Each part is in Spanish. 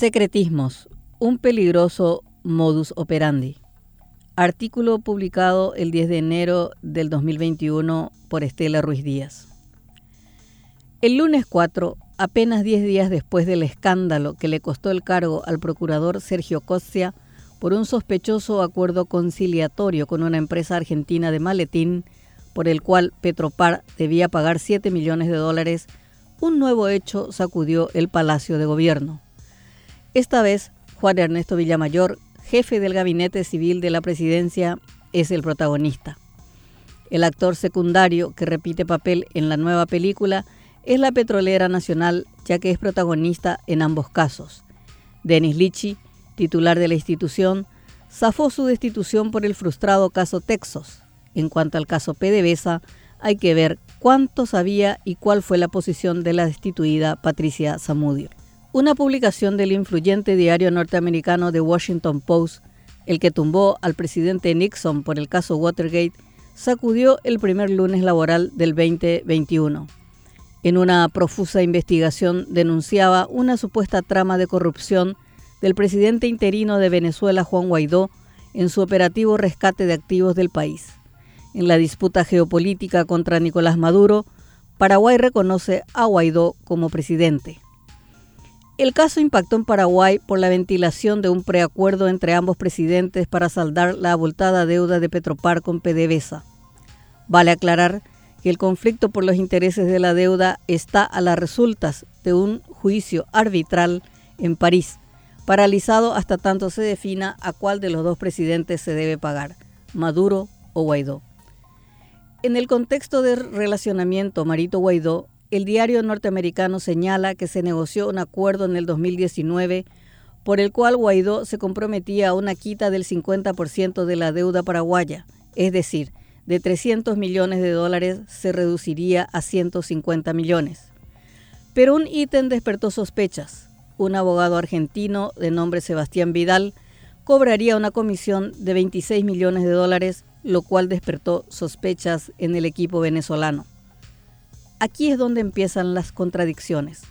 Secretismos, un peligroso modus operandi. Artículo publicado el 10 de enero del 2021 por Estela Ruiz Díaz. El lunes 4, apenas 10 días después del escándalo que le costó el cargo al procurador Sergio Costia por un sospechoso acuerdo conciliatorio con una empresa argentina de maletín, por el cual Petropar debía pagar 7 millones de dólares, un nuevo hecho sacudió el Palacio de Gobierno. Esta vez, Juan Ernesto Villamayor, jefe del gabinete civil de la presidencia, es el protagonista. El actor secundario que repite papel en la nueva película es la petrolera nacional, ya que es protagonista en ambos casos. Denis Lichi, titular de la institución, zafó su destitución por el frustrado caso Texas. En cuanto al caso PDVSA, hay que ver cuánto sabía y cuál fue la posición de la destituida Patricia Zamudio. Una publicación del influyente diario norteamericano The Washington Post, el que tumbó al presidente Nixon por el caso Watergate, sacudió el primer lunes laboral del 2021. En una profusa investigación denunciaba una supuesta trama de corrupción del presidente interino de Venezuela, Juan Guaidó, en su operativo rescate de activos del país. En la disputa geopolítica contra Nicolás Maduro, Paraguay reconoce a Guaidó como presidente. El caso impactó en Paraguay por la ventilación de un preacuerdo entre ambos presidentes para saldar la abultada deuda de Petropar con PDVSA. Vale aclarar que el conflicto por los intereses de la deuda está a las resultas de un juicio arbitral en París, paralizado hasta tanto se defina a cuál de los dos presidentes se debe pagar, Maduro o Guaidó. En el contexto de relacionamiento Marito-Guaidó, el diario norteamericano señala que se negoció un acuerdo en el 2019 por el cual Guaidó se comprometía a una quita del 50% de la deuda paraguaya, es decir, de 300 millones de dólares se reduciría a 150 millones. Pero un ítem despertó sospechas. Un abogado argentino de nombre Sebastián Vidal cobraría una comisión de 26 millones de dólares, lo cual despertó sospechas en el equipo venezolano. Aquí es donde empiezan las contradicciones.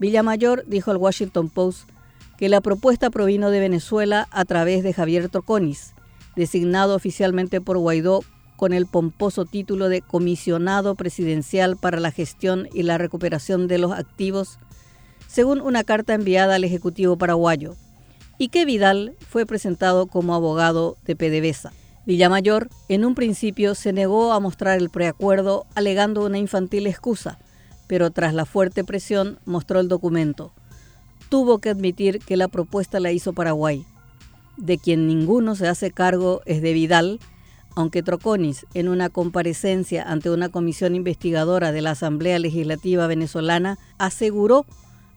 Villamayor dijo al Washington Post que la propuesta provino de Venezuela a través de Javier Troconis, designado oficialmente por Guaidó con el pomposo título de Comisionado Presidencial para la Gestión y la Recuperación de los Activos, según una carta enviada al Ejecutivo paraguayo, y que Vidal fue presentado como abogado de PDVSA. Villamayor, en un principio, se negó a mostrar el preacuerdo alegando una infantil excusa, pero tras la fuerte presión mostró el documento. Tuvo que admitir que la propuesta la hizo Paraguay. De quien ninguno se hace cargo es de Vidal, aunque Troconis, en una comparecencia ante una comisión investigadora de la Asamblea Legislativa venezolana, aseguró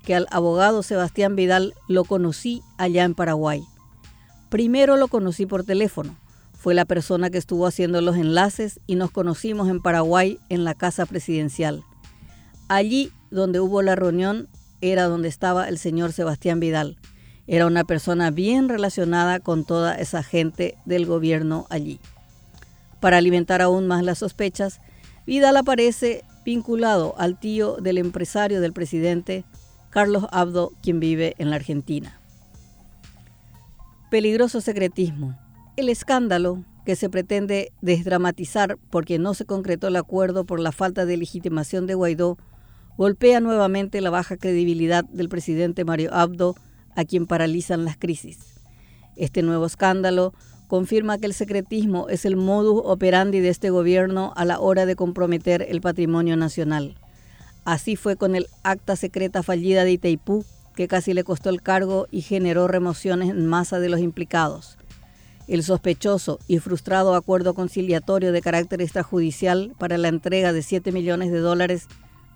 que al abogado Sebastián Vidal lo conocí allá en Paraguay. Primero lo conocí por teléfono fue la persona que estuvo haciendo los enlaces y nos conocimos en Paraguay en la casa presidencial. Allí donde hubo la reunión era donde estaba el señor Sebastián Vidal. Era una persona bien relacionada con toda esa gente del gobierno allí. Para alimentar aún más las sospechas, Vidal aparece vinculado al tío del empresario del presidente, Carlos Abdo, quien vive en la Argentina. Peligroso secretismo. El escándalo que se pretende desdramatizar porque no se concretó el acuerdo por la falta de legitimación de Guaidó golpea nuevamente la baja credibilidad del presidente Mario Abdo, a quien paralizan las crisis. Este nuevo escándalo confirma que el secretismo es el modus operandi de este gobierno a la hora de comprometer el patrimonio nacional. Así fue con el acta secreta fallida de Itaipú, que casi le costó el cargo y generó remociones en masa de los implicados. El sospechoso y frustrado acuerdo conciliatorio de carácter extrajudicial para la entrega de 7 millones de dólares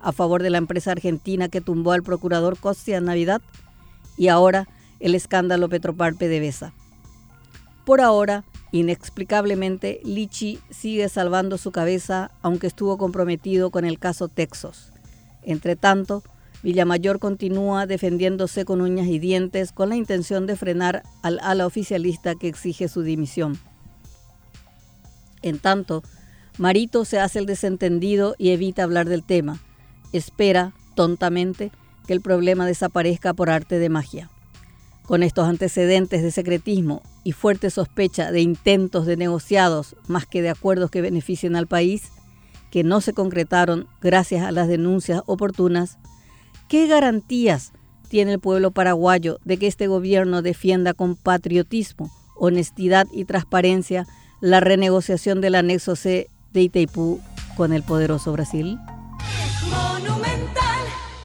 a favor de la empresa argentina que tumbó al procurador Costia Navidad y ahora el escándalo Petropar PDVSA. Por ahora, inexplicablemente, Lichi sigue salvando su cabeza aunque estuvo comprometido con el caso Texas. Entre tanto, Villamayor continúa defendiéndose con uñas y dientes con la intención de frenar al ala oficialista que exige su dimisión. En tanto, Marito se hace el desentendido y evita hablar del tema. Espera, tontamente, que el problema desaparezca por arte de magia. Con estos antecedentes de secretismo y fuerte sospecha de intentos de negociados más que de acuerdos que beneficien al país, que no se concretaron gracias a las denuncias oportunas, ¿qué garantías tiene el pueblo paraguayo de que este gobierno defienda con patriotismo, honestidad y transparencia la renegociación del anexo C de Itaipú con el poderoso Brasil?